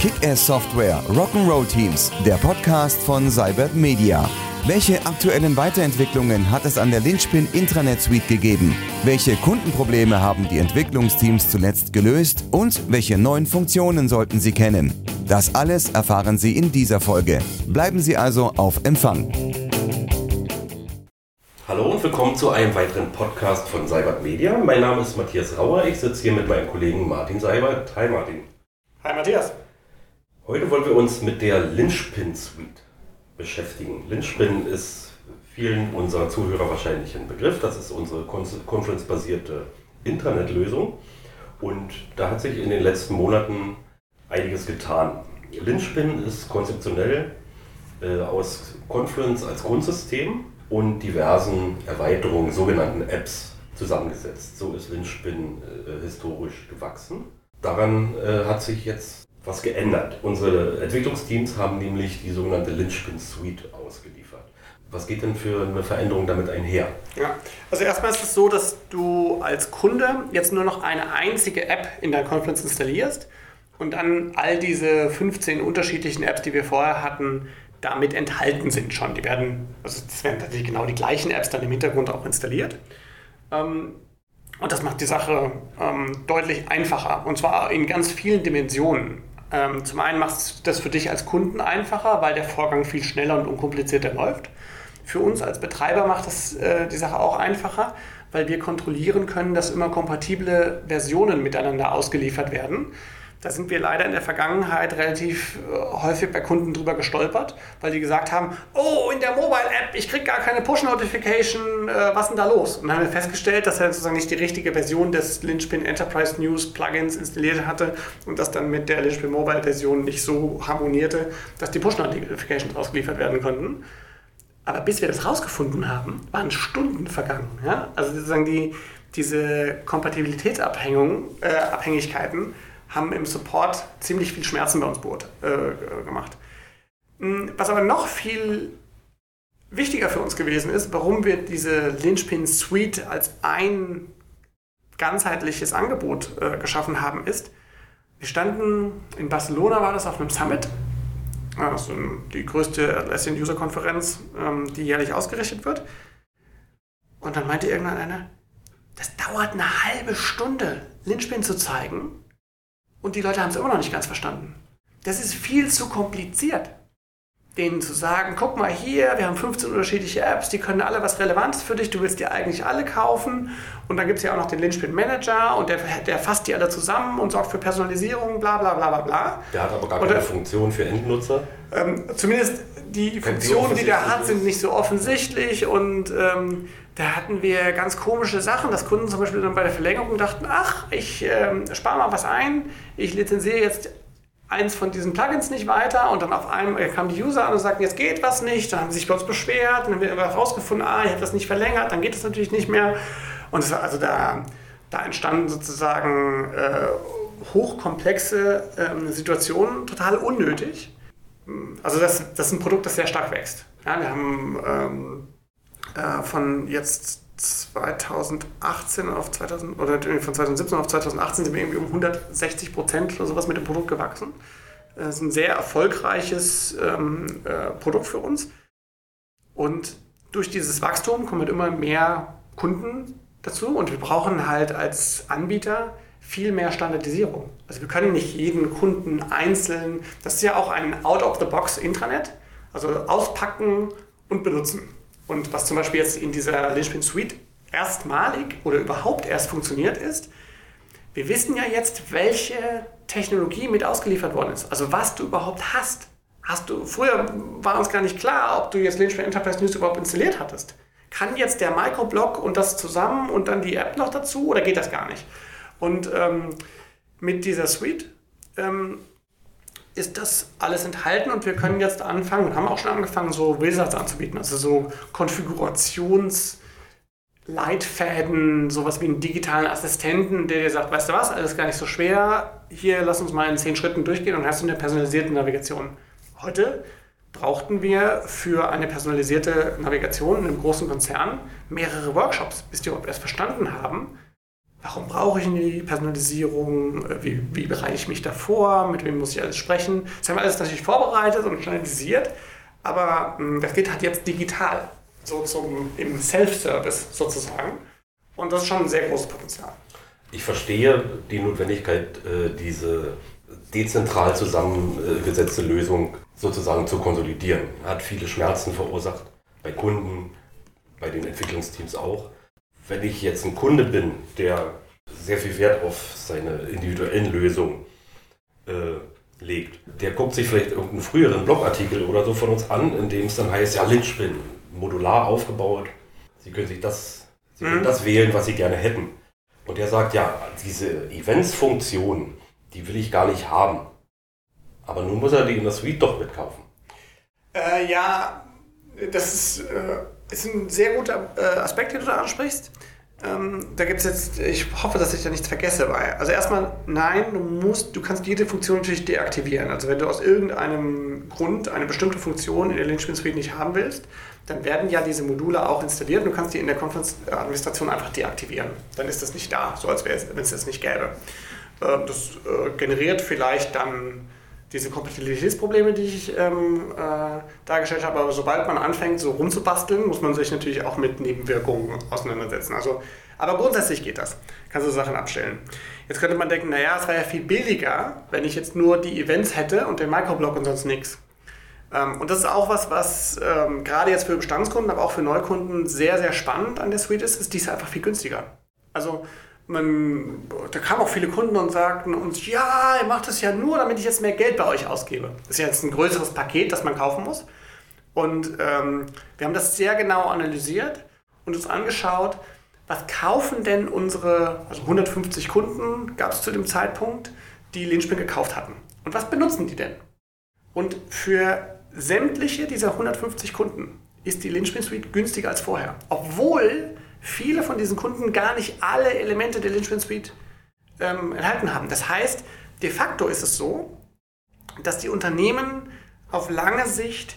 Kick-Ass Software Rock'n'Roll Teams, der Podcast von Cybert Media. Welche aktuellen Weiterentwicklungen hat es an der Linchpin Intranet Suite gegeben? Welche Kundenprobleme haben die Entwicklungsteams zuletzt gelöst? Und welche neuen Funktionen sollten Sie kennen? Das alles erfahren Sie in dieser Folge. Bleiben Sie also auf Empfang. Hallo und willkommen zu einem weiteren Podcast von Seibert Media. Mein Name ist Matthias Rauer. Ich sitze hier mit meinem Kollegen Martin Seibert. Hi Martin. Hi Matthias. Heute wollen wir uns mit der Lynchpin Suite beschäftigen. Lynchpin ist vielen unserer Zuhörer wahrscheinlich ein Begriff. Das ist unsere Conference-basierte Intranet-Lösung. Und da hat sich in den letzten Monaten einiges getan. Lynchpin ist konzeptionell äh, aus Confluence als Grundsystem und diversen Erweiterungen, sogenannten Apps, zusammengesetzt. So ist Lynchpin äh, historisch gewachsen. Daran äh, hat sich jetzt was geändert. Unsere Entwicklungsteams haben nämlich die sogenannte Lynchpin Suite ausgeliefert. Was geht denn für eine Veränderung damit einher? Ja, also erstmal ist es so, dass du als Kunde jetzt nur noch eine einzige App in deiner Confluence installierst und dann all diese 15 unterschiedlichen Apps, die wir vorher hatten, damit enthalten sind schon. Die werden, also das werden natürlich genau die gleichen Apps dann im Hintergrund auch installiert. Ähm, und das macht die Sache ähm, deutlich einfacher und zwar in ganz vielen Dimensionen. Ähm, zum einen macht es das für dich als Kunden einfacher, weil der Vorgang viel schneller und unkomplizierter läuft. Für uns als Betreiber macht das äh, die Sache auch einfacher, weil wir kontrollieren können, dass immer kompatible Versionen miteinander ausgeliefert werden. Da sind wir leider in der Vergangenheit relativ äh, häufig bei Kunden drüber gestolpert, weil die gesagt haben, oh, in der Mobile-App, ich kriege gar keine Push-Notification, äh, was ist denn da los? Und dann haben wir festgestellt, dass er sozusagen nicht die richtige Version des Lynchpin Enterprise News Plugins installiert hatte und das dann mit der Lynchpin Mobile-Version nicht so harmonierte, dass die Push-Notifications ausgeliefert werden konnten. Aber bis wir das rausgefunden haben, waren Stunden vergangen. Ja? Also sozusagen die, diese Kompatibilitätsabhängigkeiten äh, haben im Support ziemlich viel Schmerzen bei uns äh, gemacht. Hm, was aber noch viel wichtiger für uns gewesen ist, warum wir diese Lynchpin Suite als ein ganzheitliches Angebot äh, geschaffen haben, ist, wir standen in Barcelona, war das auf einem Summit, also die größte Atlassian User Konferenz, ähm, die jährlich ausgerichtet wird. Und dann meinte irgendwann einer, das dauert eine halbe Stunde, Lynchpin zu zeigen. Und die Leute haben es immer noch nicht ganz verstanden. Das ist viel zu kompliziert, denen zu sagen, guck mal hier, wir haben 15 unterschiedliche Apps, die können alle was Relevantes für dich, du willst die eigentlich alle kaufen. Und dann gibt es ja auch noch den Lynchpin Manager und der, der fasst die alle zusammen und sorgt für Personalisierung, bla bla bla bla bla. Der hat aber gar keine Funktion für Endnutzer. Ähm, zumindest die Funktionen, die der hat, sind nicht so offensichtlich und ähm, da hatten wir ganz komische Sachen, dass Kunden zum Beispiel dann bei der Verlängerung dachten, ach, ich ähm, spare mal was ein, ich lizenziere jetzt eins von diesen Plugins nicht weiter und dann auf einmal kamen die User an und sagten, jetzt geht was nicht, dann haben sie sich bei uns beschwert, dann haben wir herausgefunden, ah, ich habe das nicht verlängert, dann geht es natürlich nicht mehr. Und das, also da, da entstanden sozusagen äh, hochkomplexe äh, Situationen, total unnötig. Also das, das ist ein Produkt, das sehr stark wächst. Ja, wir haben ähm, äh, von jetzt 2018 auf 2000 oder von 2017 auf 2018 sind wir irgendwie um 160 Prozent oder sowas mit dem Produkt gewachsen. Das ist ein sehr erfolgreiches ähm, äh, Produkt für uns. Und durch dieses Wachstum kommen halt immer mehr Kunden dazu und wir brauchen halt als Anbieter viel mehr Standardisierung. Also wir können nicht jeden Kunden einzeln, das ist ja auch ein Out-of-the-Box-Intranet, also auspacken und benutzen. Und was zum Beispiel jetzt in dieser Linchpin Suite erstmalig oder überhaupt erst funktioniert ist, wir wissen ja jetzt, welche Technologie mit ausgeliefert worden ist. Also was du überhaupt hast. Hast du, früher war uns gar nicht klar, ob du jetzt Linchpin Enterprise News überhaupt installiert hattest. Kann jetzt der Microblog und das zusammen und dann die App noch dazu oder geht das gar nicht? Und ähm, mit dieser Suite ähm, ist das alles enthalten und wir können jetzt anfangen und haben auch schon angefangen, so Wizards anzubieten, also so Konfigurationsleitfäden, sowas wie einen digitalen Assistenten, der dir sagt, weißt du was, alles gar nicht so schwer, hier lass uns mal in zehn Schritten durchgehen und hast du eine personalisierte Navigation. Heute brauchten wir für eine personalisierte Navigation in einem großen Konzern mehrere Workshops, bis die überhaupt erst verstanden haben, warum brauche ich die Personalisierung, wie, wie bereite ich mich davor, mit wem muss ich alles sprechen. Das haben wir alles natürlich vorbereitet und standardisiert, aber hm, das geht halt jetzt digital, so zum, im Self-Service sozusagen. Und das ist schon ein sehr großes Potenzial. Ich verstehe die Notwendigkeit, äh, diese dezentral zusammengesetzte Lösung sozusagen zu konsolidieren. Hat viele Schmerzen verursacht, bei Kunden, bei den Entwicklungsteams auch. Wenn ich jetzt ein Kunde bin, der sehr viel Wert auf seine individuellen Lösungen äh, legt, der guckt sich vielleicht irgendeinen früheren Blogartikel oder so von uns an, in dem es dann heißt, ja, Lynchpin, modular aufgebaut. Sie können sich das, Sie können mhm. das wählen, was Sie gerne hätten. Und der sagt, ja, diese Events-Funktion, die will ich gar nicht haben. Aber nun muss er die in der Suite doch mitkaufen. Äh, ja, das ist, äh, ist ein sehr guter äh, Aspekt, den du da ansprichst. Ähm, da gibt es jetzt, ich hoffe, dass ich da nichts vergesse. Weil, also erstmal, nein, du musst, du kannst jede Funktion natürlich deaktivieren. Also wenn du aus irgendeinem Grund eine bestimmte Funktion in der Linchpin Suite nicht haben willst, dann werden ja diese Module auch installiert und du kannst die in der Conference-Administration einfach deaktivieren. Dann ist das nicht da, so als wenn es das nicht gäbe. Ähm, das äh, generiert vielleicht dann diese Kompatibilitätsprobleme, die ich ähm, äh, dargestellt habe. Aber sobald man anfängt, so rumzubasteln, muss man sich natürlich auch mit Nebenwirkungen auseinandersetzen. Also, aber grundsätzlich geht das. Kannst du Sachen abstellen. Jetzt könnte man denken, naja, es wäre ja viel billiger, wenn ich jetzt nur die Events hätte und den Microblock und sonst nichts. Ähm, und das ist auch was, was ähm, gerade jetzt für Bestandskunden, aber auch für Neukunden sehr, sehr spannend an der Suite ist, ist, die ist einfach viel günstiger. Also man, da kamen auch viele Kunden und sagten uns, ja, ihr macht das ja nur, damit ich jetzt mehr Geld bei euch ausgebe. Das ist ja jetzt ein größeres Paket, das man kaufen muss. Und ähm, wir haben das sehr genau analysiert und uns angeschaut, was kaufen denn unsere, also 150 Kunden gab es zu dem Zeitpunkt, die Linspin gekauft hatten. Und was benutzen die denn? Und für sämtliche dieser 150 Kunden ist die Linspin Suite günstiger als vorher. Obwohl viele von diesen Kunden gar nicht alle Elemente der Linchpin Suite ähm, enthalten haben. Das heißt, de facto ist es so, dass die Unternehmen auf lange Sicht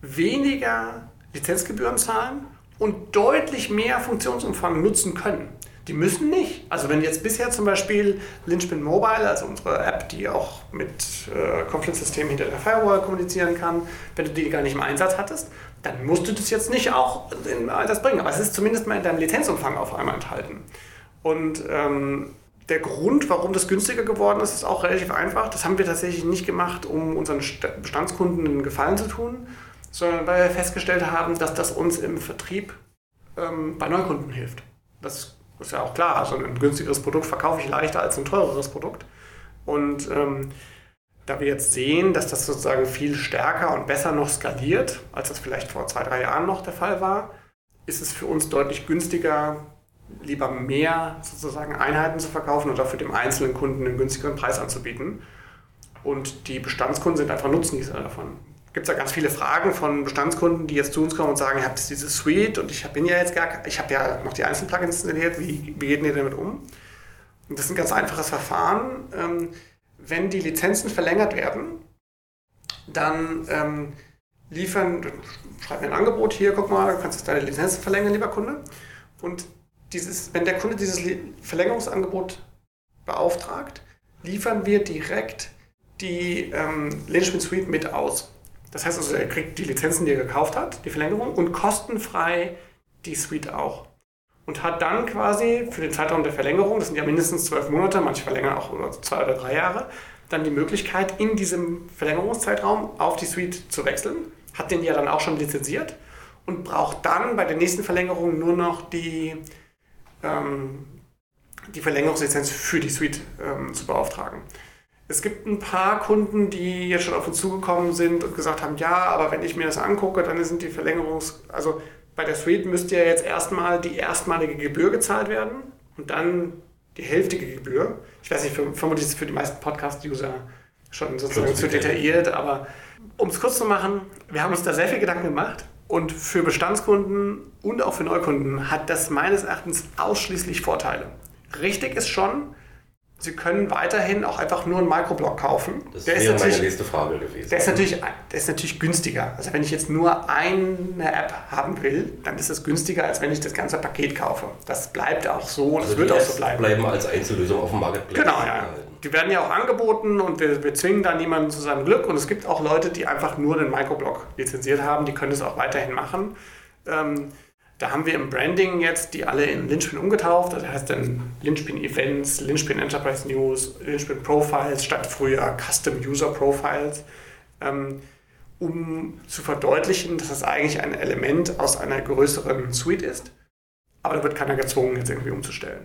weniger Lizenzgebühren zahlen und deutlich mehr Funktionsumfang nutzen können. Die müssen nicht. Also wenn jetzt bisher zum Beispiel Lynchpin Mobile, also unsere App, die auch mit äh, Confluence-Systemen hinter der Firewall kommunizieren kann, wenn du die gar nicht im Einsatz hattest, dann musst du das jetzt nicht auch in Einsatz bringen. Aber es ist zumindest mal in deinem Lizenzumfang auf einmal enthalten. Und ähm, der Grund, warum das günstiger geworden ist, ist auch relativ einfach. Das haben wir tatsächlich nicht gemacht, um unseren Bestandskunden einen Gefallen zu tun, sondern weil wir festgestellt haben, dass das uns im Vertrieb ähm, bei Neukunden hilft. Das ist ja auch klar. Also ein günstigeres Produkt verkaufe ich leichter als ein teureres Produkt. Und ähm, da wir jetzt sehen, dass das sozusagen viel stärker und besser noch skaliert, als das vielleicht vor zwei, drei Jahren noch der Fall war, ist es für uns deutlich günstiger, lieber mehr sozusagen Einheiten zu verkaufen oder für den einzelnen Kunden einen günstigeren Preis anzubieten. Und die Bestandskunden sind einfach Nutznießer davon. Gibt es da ganz viele Fragen von Bestandskunden, die jetzt zu uns kommen und sagen, ich habe diese Suite und ich bin ja jetzt gar, ich habe ja noch die einzelnen Plugins installiert, wie, wie geht ihr damit um? Und das ist ein ganz einfaches Verfahren. Ähm, wenn die Lizenzen verlängert werden, dann ähm, liefern, schreib mir ein Angebot hier, guck mal, du kannst deine Lizenzen verlängern, lieber Kunde. Und dieses, wenn der Kunde dieses Verlängerungsangebot beauftragt, liefern wir direkt die ähm, Management Suite mit aus. Das heißt also, er kriegt die Lizenzen, die er gekauft hat, die Verlängerung und kostenfrei die Suite auch und hat dann quasi für den Zeitraum der Verlängerung, das sind ja mindestens zwölf Monate, manche verlängern auch über zwei oder drei Jahre, dann die Möglichkeit, in diesem Verlängerungszeitraum auf die Suite zu wechseln, hat den ja dann auch schon lizenziert und braucht dann bei der nächsten Verlängerung nur noch die, ähm, die Verlängerungslizenz für die Suite ähm, zu beauftragen. Es gibt ein paar Kunden, die jetzt schon auf uns zugekommen sind und gesagt haben, ja, aber wenn ich mir das angucke, dann sind die Verlängerungs-, also bei der Suite müsste ja jetzt erstmal die erstmalige Gebühr gezahlt werden und dann die hälftige Gebühr. Ich weiß nicht, vermutlich ist es für die meisten Podcast-User schon sozusagen zu detailliert, aber um es kurz zu machen, wir haben uns da sehr viel Gedanken gemacht und für Bestandskunden und auch für Neukunden hat das meines Erachtens ausschließlich Vorteile. Richtig ist schon, Sie können weiterhin auch einfach nur einen Microblog kaufen. Das der wäre ist meine nächste Frage gewesen. Der ist, natürlich, der ist natürlich günstiger. Also wenn ich jetzt nur eine App haben will, dann ist es günstiger, als wenn ich das ganze Paket kaufe. Das bleibt auch so, das also wird die auch so bleiben. bleiben als Einzellösung auf dem Marketplace. Genau, ja. Die werden ja auch angeboten und wir, wir zwingen da niemanden zu seinem Glück. Und es gibt auch Leute, die einfach nur den Microblog lizenziert haben, die können das auch weiterhin machen. Ähm, da haben wir im Branding jetzt die alle in Linchpin umgetauft. Das heißt dann Linchpin Events, Linchpin Enterprise News, Linchpin Profiles statt früher Custom User Profiles, ähm, um zu verdeutlichen, dass das eigentlich ein Element aus einer größeren Suite ist. Aber da wird keiner gezwungen, jetzt irgendwie umzustellen.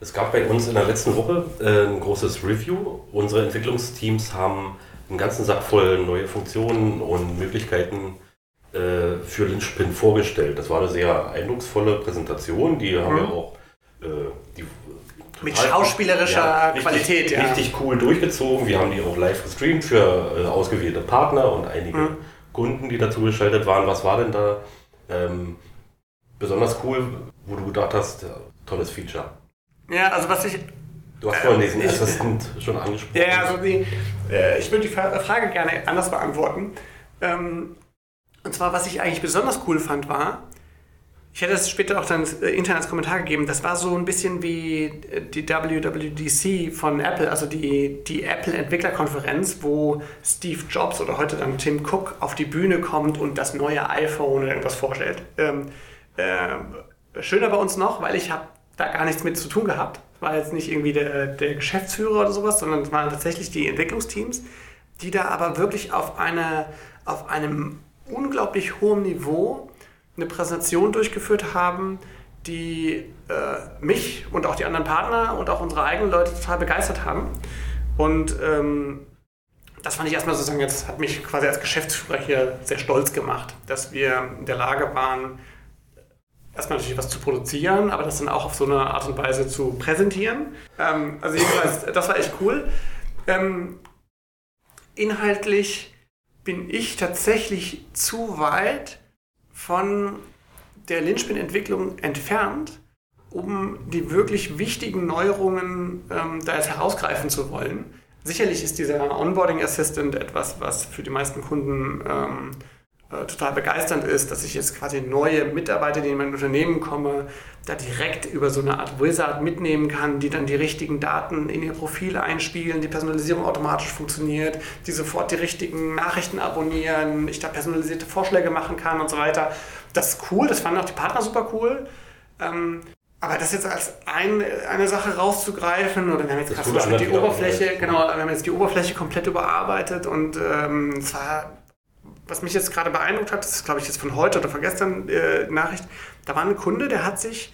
Es gab bei uns in der letzten Woche äh, ein großes Review. Unsere Entwicklungsteams haben einen ganzen Sack voll neue Funktionen und Möglichkeiten äh, für Linchpin vorgestellt. Das war eine sehr eindrucksvolle Präsentation. Die haben wir auch äh, die, Mit schauspielerischer richtig, Qualität, ja. Richtig cool durchgezogen. Wir haben die auch live gestreamt für äh, ausgewählte Partner und einige Mhm. Kunden, die dazu geschaltet waren. Was war denn da ähm, besonders cool, wo du gedacht hast, ja, tolles Feature? Ja, also was ich Du hast vorhin diesen ich- Assistant schon angesprochen. Ja, ja, also die, äh, ich würde die Fra- Frage gerne anders beantworten. Ähm, und zwar, was ich eigentlich besonders cool fand, war, ich hätte es später auch dann äh, intern als Kommentar gegeben, das war so ein bisschen wie äh, die WWDC von Apple, also die, die Apple-Entwicklerkonferenz, wo Steve Jobs oder heute dann Tim Cook auf die Bühne kommt und das neue iPhone oder irgendwas vorstellt. Ähm, äh, schöner bei uns noch, weil ich habe da gar nichts mit zu tun gehabt. War jetzt nicht irgendwie der, der Geschäftsführer oder sowas, sondern es waren tatsächlich die Entwicklungsteams, die da aber wirklich auf, eine, auf einem unglaublich hohen Niveau eine Präsentation durchgeführt haben, die äh, mich und auch die anderen Partner und auch unsere eigenen Leute total begeistert haben. Und ähm, das fand ich erstmal sozusagen, jetzt hat mich quasi als Geschäftsführer hier sehr stolz gemacht, dass wir in der Lage waren, erstmal natürlich was zu produzieren, aber das dann auch auf so eine Art und Weise zu präsentieren. Ähm, also jedenfalls, das war echt cool. Ähm, inhaltlich bin ich tatsächlich zu weit von der Linchpin-Entwicklung entfernt, um die wirklich wichtigen Neuerungen ähm, da jetzt herausgreifen zu wollen. Sicherlich ist dieser Onboarding Assistant etwas, was für die meisten Kunden ähm, äh, total begeisternd ist, dass ich jetzt quasi neue Mitarbeiter, die in mein Unternehmen komme, da direkt über so eine Art Wizard mitnehmen kann, die dann die richtigen Daten in ihr Profil einspielen, die Personalisierung automatisch funktioniert, die sofort die richtigen Nachrichten abonnieren, ich da personalisierte Vorschläge machen kann und so weiter. Das ist cool, das fanden auch die Partner super cool. Ähm, aber das jetzt als ein, eine Sache rauszugreifen, oder wir haben jetzt gerade zum Beispiel die Oberfläche, genau, wir haben jetzt die Oberfläche komplett überarbeitet und ähm, es war was mich jetzt gerade beeindruckt hat, das ist glaube ich jetzt von heute oder von gestern äh, Nachricht, da war ein Kunde, der hat sich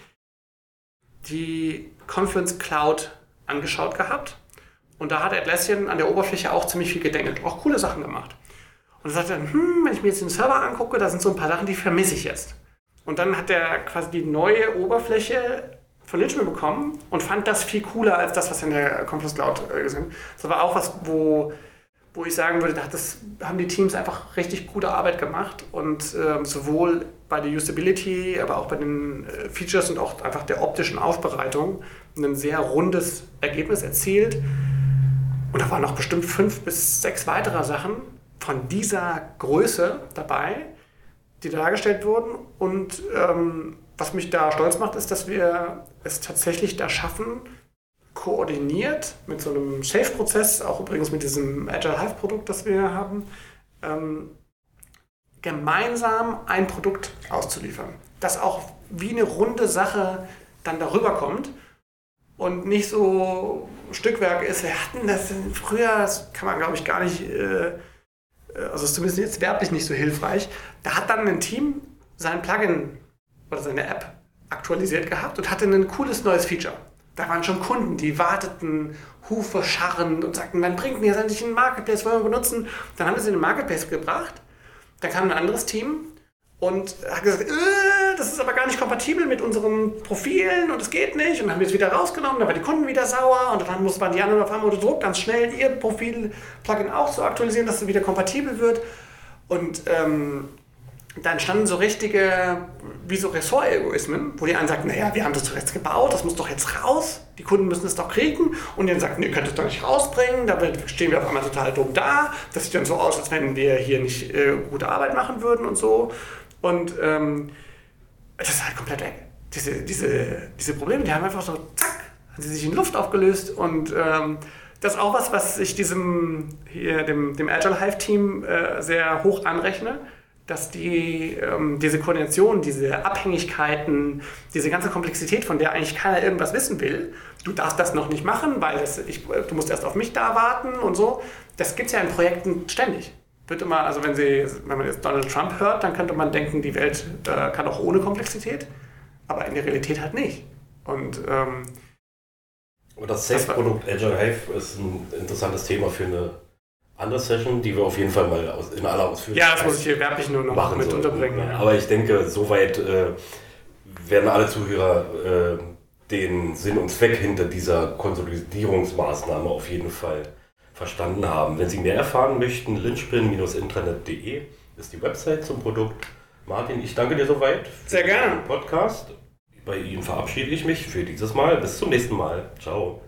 die Confluence Cloud angeschaut gehabt und da hat Atlassian an der Oberfläche auch ziemlich viel gedengelt, auch coole Sachen gemacht. Und er sagte dann, hm, wenn ich mir jetzt den Server angucke, da sind so ein paar Sachen, die vermisse ich jetzt. Und dann hat er quasi die neue Oberfläche von Linchpin bekommen und fand das viel cooler als das, was in der Confluence Cloud äh, gesehen Das war auch was, wo wo ich sagen würde, das haben die Teams einfach richtig gute Arbeit gemacht und ähm, sowohl bei der Usability, aber auch bei den äh, Features und auch einfach der optischen Aufbereitung ein sehr rundes Ergebnis erzielt. Und da waren noch bestimmt fünf bis sechs weitere Sachen von dieser Größe dabei, die dargestellt wurden. Und ähm, was mich da stolz macht, ist, dass wir es tatsächlich da schaffen, koordiniert mit so einem Safe-Prozess, auch übrigens mit diesem Agile Hive-Produkt, das wir haben, ähm, gemeinsam ein Produkt auszuliefern. Das auch wie eine runde Sache dann darüber kommt und nicht so Stückwerk ist. Wir hatten das früher, das kann man glaube ich gar nicht, äh, also ist zumindest jetzt werblich nicht so hilfreich. Da hat dann ein Team sein Plugin oder seine App aktualisiert gehabt und hatte ein cooles neues Feature. Da waren schon Kunden, die warteten, Hufe scharrend und sagten, wann bringt mir jetzt endlich einen Marketplace, wollen wir benutzen? Dann haben wir sie in den Marketplace gebracht. Dann kam ein anderes Team und hat gesagt, äh, das ist aber gar nicht kompatibel mit unseren Profilen und es geht nicht. Und dann haben wir es wieder rausgenommen, dann waren die Kunden wieder sauer und dann mussten die anderen auf einmal unter Druck ganz schnell ihr Profil-Plugin auch so aktualisieren, dass es wieder kompatibel wird. Und ähm, da entstanden so richtige, wie so Ressort-Egoismen, wo die einen sagen, naja, wir haben das doch jetzt gebaut, das muss doch jetzt raus, die Kunden müssen es doch kriegen. Und die dann sagt, nee, ihr könnt es doch nicht rausbringen, da stehen wir auf einmal total dumm da. Das sieht dann so aus, als wenn wir hier nicht äh, gute Arbeit machen würden und so. Und ähm, das ist halt komplett weg. Diese, diese, diese Probleme, die haben einfach so, zack, haben sie sich in Luft aufgelöst und ähm, das ist auch was, was ich diesem, hier, dem, dem Agile Hive Team äh, sehr hoch anrechne dass die, ähm, diese Koordination, diese Abhängigkeiten, diese ganze Komplexität, von der eigentlich keiner irgendwas wissen will, du darfst das noch nicht machen, weil das, ich, du musst erst auf mich da warten und so, das gibt es ja in Projekten ständig. Wird immer, also wenn, Sie, wenn man jetzt Donald Trump hört, dann könnte man denken, die Welt äh, kann auch ohne Komplexität, aber in der Realität halt nicht. Und ähm, das Safe-Produkt Agile Hive ist ein interessantes Thema für eine andere Session, die wir auf jeden Fall mal aus, in aller Ausführlichkeit Ja, das muss ich hier werblich nur noch mit sollten. unterbringen. Ja. Aber ich denke, soweit äh, werden alle Zuhörer äh, den Sinn und Zweck hinter dieser Konsolidierungsmaßnahme auf jeden Fall verstanden haben. Wenn Sie mehr erfahren möchten, lynchpin-intranet.de ist die Website zum Produkt. Martin, ich danke dir soweit für Sehr gerne. den Podcast. Bei Ihnen verabschiede ich mich für dieses Mal. Bis zum nächsten Mal. Ciao.